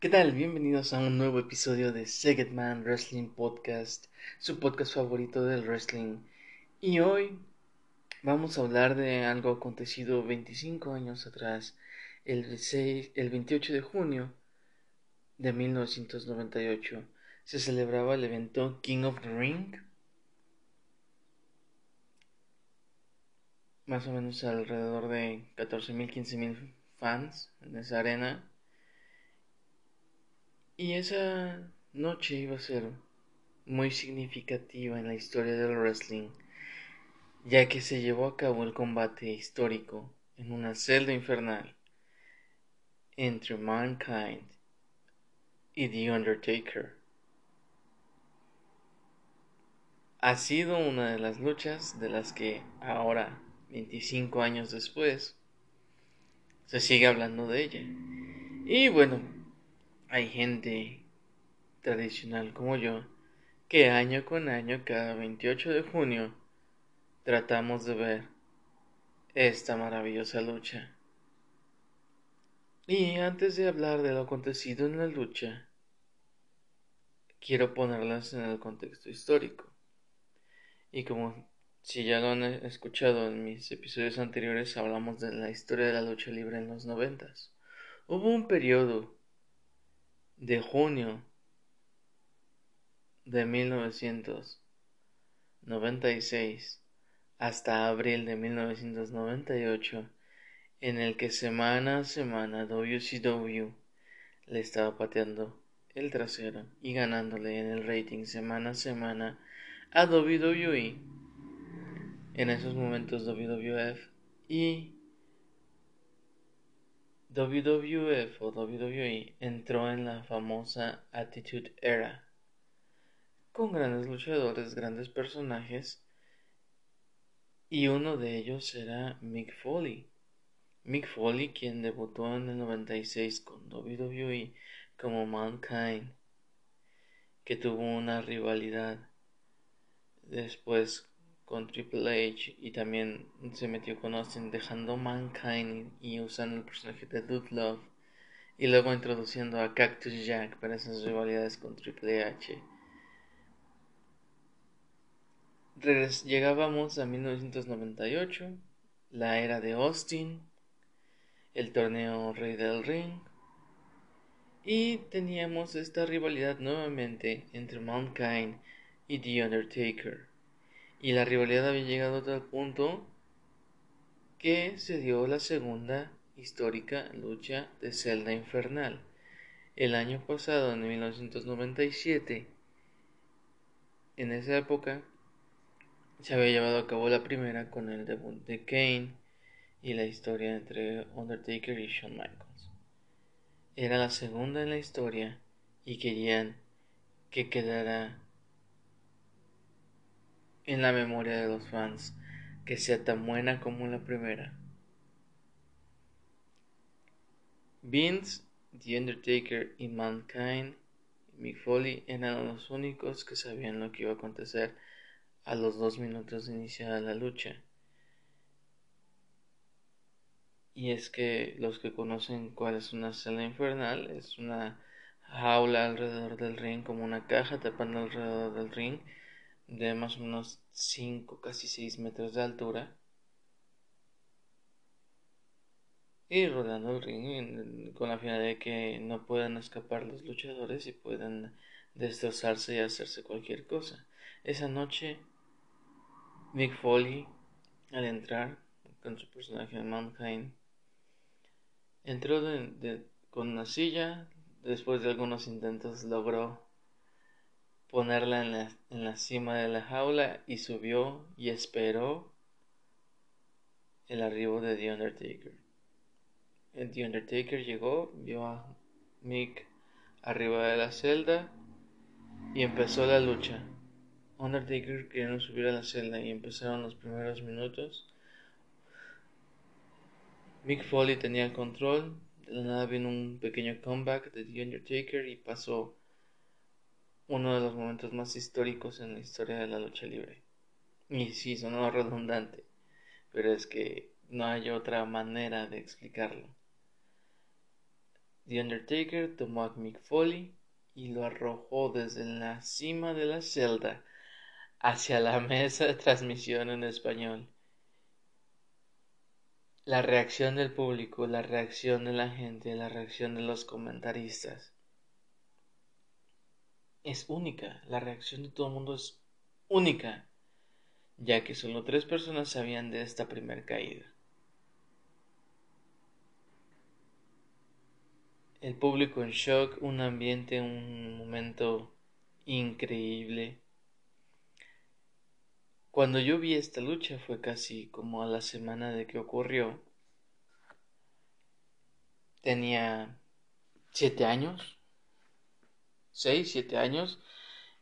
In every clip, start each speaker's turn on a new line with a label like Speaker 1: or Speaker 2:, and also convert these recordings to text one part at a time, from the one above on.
Speaker 1: ¿Qué tal? Bienvenidos a un nuevo episodio de Man Wrestling Podcast, su podcast favorito del wrestling. Y hoy vamos a hablar de algo acontecido 25 años atrás, el, el 28 de junio de 1998. Se celebraba el evento King of the Ring. Más o menos alrededor de 14.000, 15.000 fans en esa arena y esa noche iba a ser muy significativa en la historia del wrestling, ya que se llevó a cabo el combate histórico en una celda infernal entre Mankind y The Undertaker. Ha sido una de las luchas de las que ahora, 25 años después, se sigue hablando de ella. Y bueno, hay gente tradicional como yo que año con año, cada 28 de junio, tratamos de ver esta maravillosa lucha. Y antes de hablar de lo acontecido en la lucha, quiero ponerlas en el contexto histórico. Y como si ya lo han escuchado en mis episodios anteriores, hablamos de la historia de la lucha libre en los noventas. Hubo un periodo de junio de 1996 hasta abril de 1998 en el que semana a semana WCW le estaba pateando el trasero y ganándole en el rating semana a semana a WWE en esos momentos WWF y WWF o WWE entró en la famosa Attitude Era, con grandes luchadores, grandes personajes, y uno de ellos era Mick Foley. Mick Foley, quien debutó en el 96 con WWE como Mankind, que tuvo una rivalidad después con Triple H y también se metió con Austin dejando Mankind y usando el personaje de Dude Love y luego introduciendo a Cactus Jack para esas rivalidades con Triple H. llegábamos a 1998, la era de Austin, el torneo Rey del Ring y teníamos esta rivalidad nuevamente entre Mankind y The Undertaker. Y la rivalidad había llegado a tal punto que se dio la segunda histórica lucha de Celda Infernal. El año pasado, en 1997, en esa época, se había llevado a cabo la primera con el debut de Kane y la historia entre Undertaker y Shawn Michaels. Era la segunda en la historia y querían que quedara en la memoria de los fans que sea tan buena como la primera. Vince, The Undertaker y Mankind Mick Foley eran los únicos que sabían lo que iba a acontecer a los dos minutos de iniciar la lucha. Y es que los que conocen cuál es una celda infernal es una jaula alrededor del ring como una caja tapando alrededor del ring de más o menos 5, casi 6 metros de altura. Y rodeando el ring con la finalidad de que no puedan escapar los luchadores y puedan destrozarse y hacerse cualquier cosa. Esa noche, Mick Foley, al entrar con su personaje de Mankind, entró con una silla, después de algunos intentos logró ponerla en la, en la cima de la jaula y subió y esperó el arribo de The Undertaker. The Undertaker llegó, vio a Mick arriba de la celda y empezó la lucha. Undertaker quería subir a la celda y empezaron los primeros minutos. Mick Foley tenía el control, de la nada vino un pequeño comeback de The Undertaker y pasó uno de los momentos más históricos en la historia de la lucha libre. Y sí, sonó redundante, pero es que no hay otra manera de explicarlo. The Undertaker tomó a Mick Foley y lo arrojó desde la cima de la celda hacia la mesa de transmisión en español. La reacción del público, la reacción de la gente, la reacción de los comentaristas es única. La reacción de todo el mundo es única, ya que solo tres personas sabían de esta primera caída. El público en shock, un ambiente, un momento increíble. Cuando yo vi esta lucha fue casi como a la semana de que ocurrió. Tenía siete años, seis, siete años.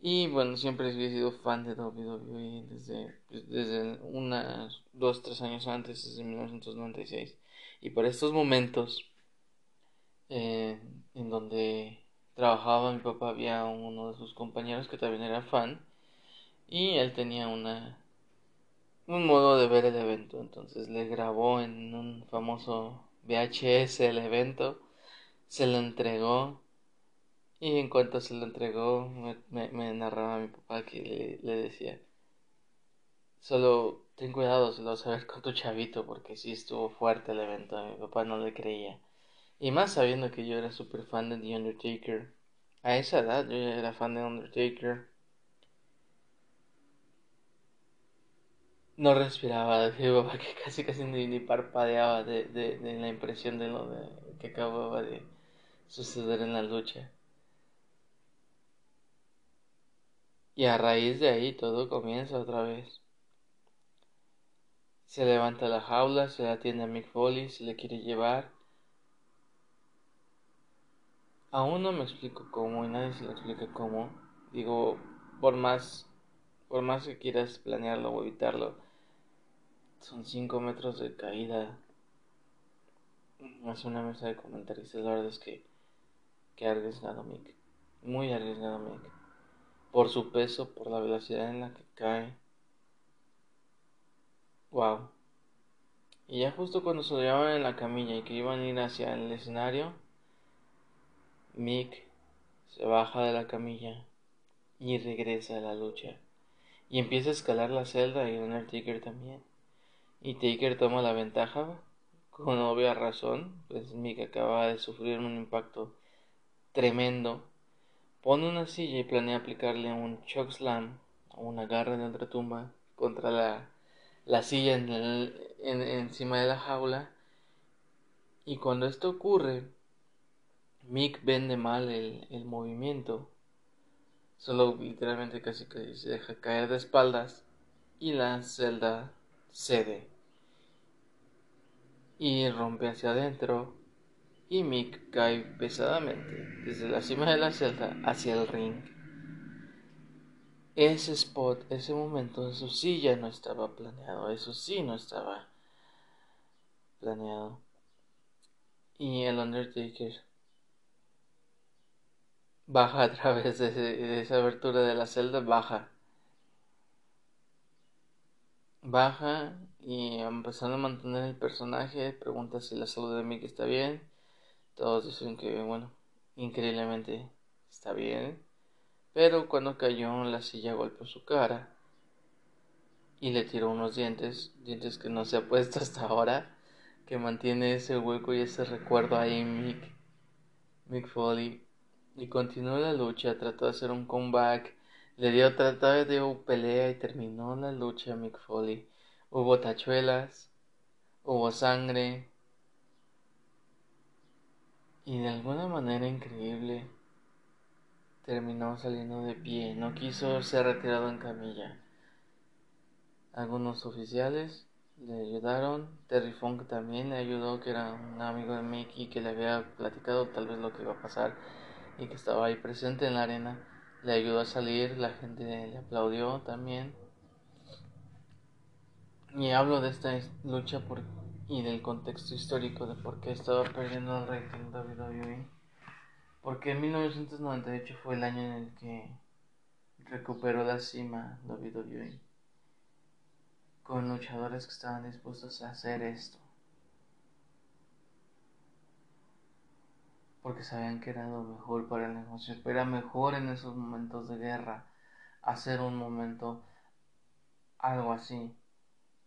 Speaker 1: Y bueno, siempre he sido fan de WWE desde, desde unas dos, tres años antes, desde 1996. Y por estos momentos eh, en donde trabajaba mi papá había uno de sus compañeros que también era fan y él tenía una un modo de ver el evento entonces le grabó en un famoso VHS el evento se lo entregó y en cuanto se lo entregó me, me, narraba mi papá que le, decía solo ten cuidado se lo vas a ver con tu chavito porque sí estuvo fuerte el evento a mi papá no le creía y más sabiendo que yo era súper fan de The Undertaker. A esa edad yo ya era fan de Undertaker. No respiraba, digo, que casi casi ni, parpadeaba de, de, de, la impresión de lo de, que acababa de suceder en la lucha. Y a raíz de ahí todo comienza otra vez. Se levanta la jaula, se la atiende a Mick Foley, se le quiere llevar. Aún no me explico cómo y nadie se lo explica cómo. Digo, por más, por más que quieras planearlo o evitarlo, son 5 metros de caída. Hace una mesa de comentaristas, la verdad es que, que arriesgado Mick. Muy arriesgado Mick. Por su peso, por la velocidad en la que cae. Wow. Y ya justo cuando se llevaban en la camilla y que iban a ir hacia el escenario, Mick se baja de la camilla y regresa a la lucha. Y empieza a escalar la celda y Undertaker también. Y Taker toma la ventaja con obvia razón, pues Mick acaba de sufrir un impacto tremendo. Pone una silla y planea aplicarle un choke slam o una garra de otra tumba contra la, la silla en en, encima de la jaula. Y cuando esto ocurre, Mick vende mal el, el movimiento. Solo literalmente casi que se deja caer de espaldas y la celda cede. Y rompe hacia adentro y Mick cae pesadamente desde la cima de la celda hacia el ring. Ese spot, ese momento, eso sí ya no estaba planeado, eso sí no estaba planeado. Y el Undertaker baja a través de, esa abertura de la celda, baja. Baja y empezando a mantener el personaje, pregunta si la salud de Mick está bien. Todos dicen que, bueno, increíblemente está bien. Pero cuando cayó, la silla golpeó su cara y le tiró unos dientes, dientes que no se ha puesto hasta ahora, que mantiene ese hueco y ese recuerdo ahí Mick, Mick Foley y continuó la lucha, trató de hacer un comeback, le dio vez de pelea y terminó la lucha Mick Foley. Hubo tachuelas, hubo sangre y de alguna manera increíble terminó saliendo de pie, no quiso ser retirado en camilla. Algunos oficiales le ayudaron, Terry Funk también le ayudó, que era un amigo de Mickey que le había platicado tal vez lo que iba a pasar y que estaba ahí presente en la arena, le ayudó a salir, la gente le aplaudió también. Y hablo de esta lucha por, y del contexto histórico de por qué estaba perdiendo el rating WWE. Porque en 1998 fue el año en el que recuperó la cima WWE. Con luchadores que estaban dispuestos a hacer esto. porque sabían que era lo mejor para el negocio, pero era mejor en esos momentos de guerra hacer un momento algo así.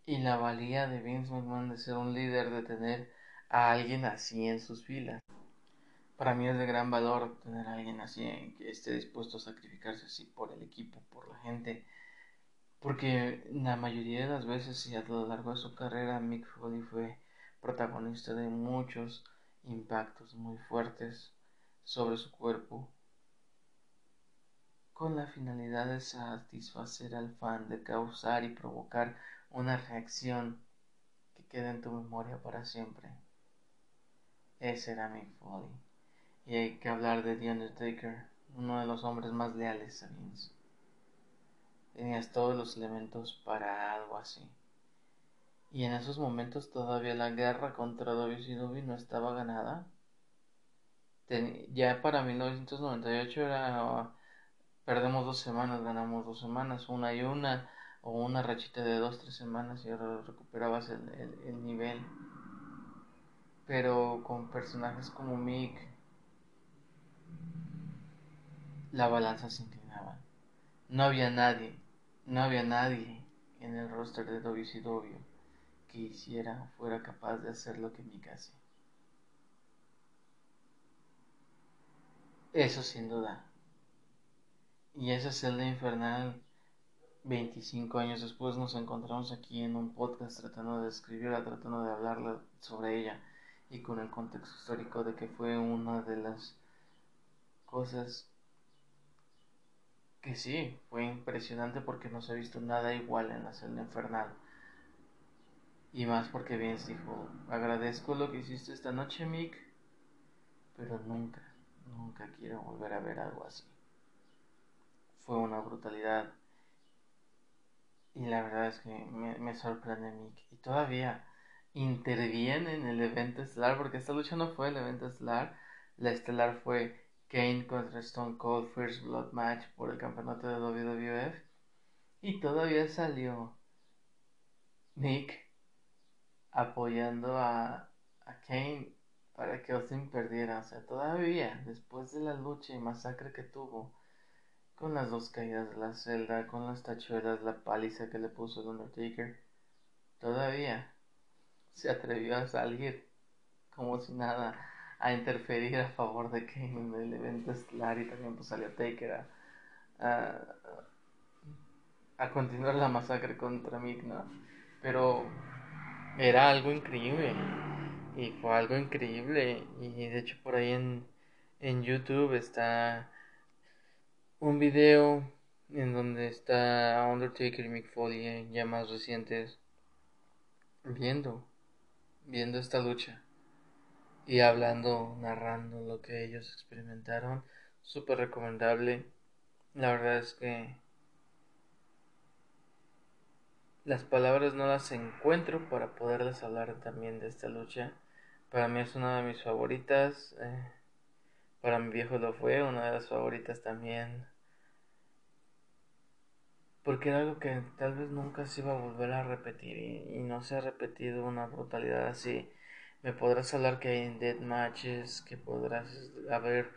Speaker 1: Y la valía de Vince McMahon de ser un líder, de tener a alguien así en sus filas. Para mí es de gran valor tener a alguien así que esté dispuesto a sacrificarse así por el equipo, por la gente. Porque la mayoría de las veces y a lo largo de su carrera Mick Foley fue protagonista de muchos impactos muy fuertes sobre su cuerpo con la finalidad de satisfacer al fan, de causar y provocar una reacción que quede en tu memoria para siempre. Ese era Mick Foley. Y hay que hablar de The Undertaker, uno de los hombres más leales a Vince. Tenías todos los elementos para algo así. Y en esos momentos todavía la guerra contra WCW no estaba ganada. ya para 1998 era perdemos dos semanas, ganamos dos semanas, una y una, o una rachita de dos, tres semanas y ahora recuperabas el, el nivel. Pero con personajes como Mick, la balanza se inclinaba. No había nadie, no había nadie en el roster de WCW que hiciera fuera capaz de hacer lo que Mick hace. Eso sin duda. Y esa celda infernal, 25 años después nos encontramos aquí en un podcast tratando de escribirla, tratando de hablarla sobre ella y con el contexto histórico de que fue una de las cosas que sí, fue impresionante porque no se ha visto nada igual en la celda infernal. Y más porque Vince dijo, agradezco lo que hiciste esta noche, Mick, pero nunca, nunca quiero volver a ver algo así fue una brutalidad. Y la verdad es que me, sorprende Mick. Y todavía interviene en el evento estelar, porque esta lucha no fue el evento estelar. La estelar fue Kane contra Stone Cold First Blood Match por el campeonato de WWF. Y todavía salió Mick apoyando a, a Kane para que Austin perdiera. O sea, todavía, después de la lucha y masacre que tuvo, con las dos caídas de la celda, con las tachuelas, la paliza que le puso el Undertaker, todavía se atrevió a salir como si nada a interferir a favor de Kane en el evento estelar y también pues salió Taker a, a, continuar la masacre contra Mick. Pero era algo increíble y fue algo increíble y de hecho por ahí en, en YouTube está un video en donde está Undertaker y Mick Foley eh, ya más recientes viendo viendo esta lucha y hablando narrando lo que ellos experimentaron. Súper recomendable. La verdad es que las palabras no las encuentro para poderles hablar también de esta lucha. Para mí es una de mis favoritas eh, para mi viejo lo fue, una de las favoritas también. Porque era algo que tal vez nunca se iba a volver a repetir y, no se ha repetido una brutalidad así. Me podrás hablar que hay en Dead Matches, que podrás haber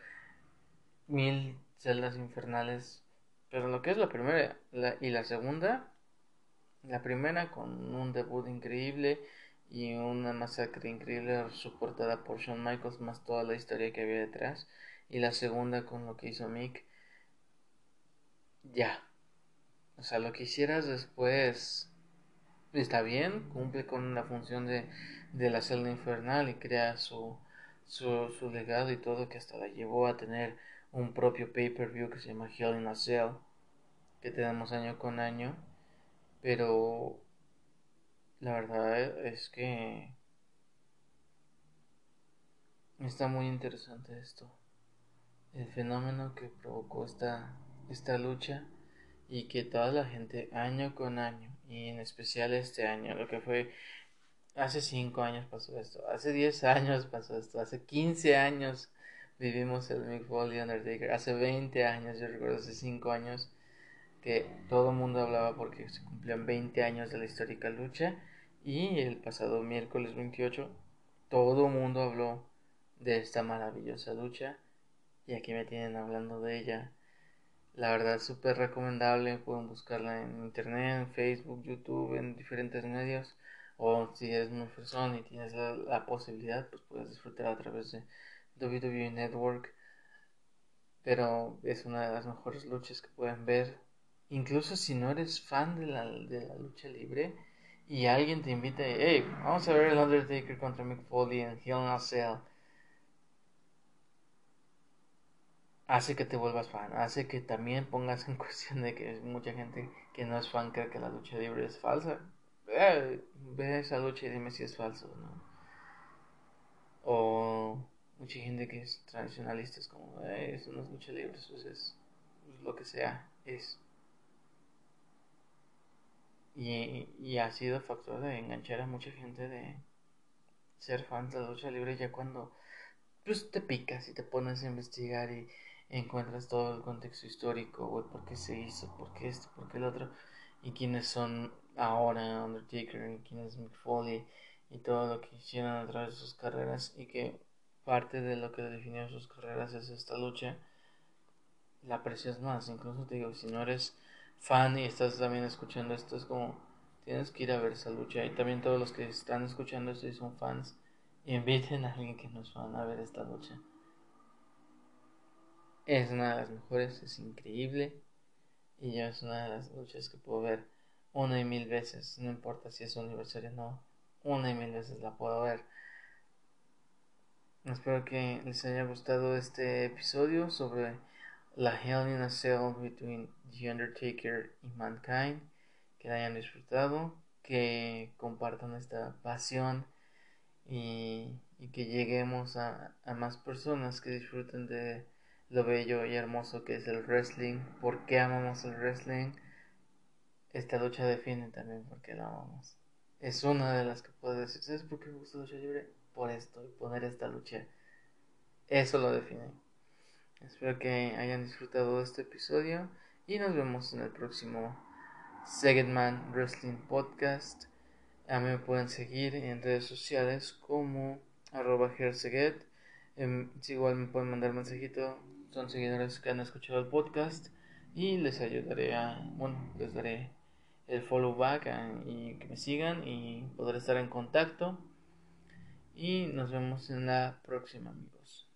Speaker 1: mil celdas infernales. Pero lo que es la primera y la segunda, la primera con un debut increíble y una masacre increíble soportada por Shawn Michaels más toda la historia que había detrás. Y la segunda con lo que hizo Mick ya. O sea lo que hicieras después está bien cumple con la función de, de la celda infernal y crea su, su, su legado y todo que hasta la llevó a tener un propio pay-per-view que se llama Hell in a Cell que tenemos año con año. Pero la verdad es que está muy interesante esto. El fenómeno que provocó esta, esta lucha y que toda la gente año con año y en especial este año, lo que fue hace 5 años pasó esto, hace 10 años pasó esto, hace 15 años vivimos el Mick Foley Undertaker, hace 20 años, yo recuerdo hace 5 años que todo el mundo hablaba porque se cumplían 20 años de la histórica lucha y el pasado miércoles 28 todo el mundo habló de esta maravillosa lucha. Y aquí me tienen hablando de ella. La verdad, súper recomendable. Pueden buscarla en internet, en Facebook, YouTube, en diferentes medios. O si eres muy persona y tienes la, posibilidad, pues puedes disfrutar a través de WWE Network. Pero es una de las mejores luchas que pueden ver. Incluso si no eres fan de la, de la lucha libre y alguien te invita, hey, vamos a ver el Undertaker contra Mick Foley en Hell in a Cell hace que te vuelvas fan, hace que también pongas en cuestión de que mucha gente que no es fan cree que la lucha libre es falsa. Ve, esa lucha y dime si es falso, ¿no? O mucha gente que es tradicionalista es como, eh, eso no es lucha libre, eso es, lo que sea, es. Y, y ha sido factor de enganchar a mucha gente de ser fan de la lucha libre ya cuando pues te picas y te pones a investigar y encuentras todo el contexto histórico, güey, por qué se hizo, por qué esto, por qué el otro, y quiénes son ahora Undertaker, y quién es Mick Foley, y todo lo que hicieron a través de sus carreras, y que parte de lo que definió sus carreras es esta lucha, la aprecias más, incluso te digo, si no eres fan y estás también escuchando esto, es como, tienes que ir a ver esa lucha, y también todos los que están escuchando esto y son fans, inviten a alguien que no es fan a ver esta lucha. Es una de las mejores, es increíble. Y yo es una de las luchas que puedo ver una y mil veces. No importa si es un aniversario o no. Una y mil veces la puedo ver. Espero que les haya gustado este episodio sobre la Hell in a Cell between The Undertaker y Mankind. Que la hayan disfrutado. Que compartan esta pasión. Y, que lleguemos a más personas que disfruten de lo bello y hermoso que es el wrestling, por qué amamos el wrestling. Esta lucha define también por qué la amamos. Es una de las que puedo decir, ¿sabes por qué me gusta la lucha libre? Por esto, y poner esta lucha. Eso lo define. Espero que hayan disfrutado de este episodio y nos vemos en el próximo Segedman Wrestling Podcast. A mí me pueden seguir en redes sociales como arroba em, igual me pueden mandar mensajito son seguidores que han escuchado el podcast y les ayudaré a, bueno, les daré el follow back y que me sigan y poder estar en contacto. Y nos vemos en la próxima amigos.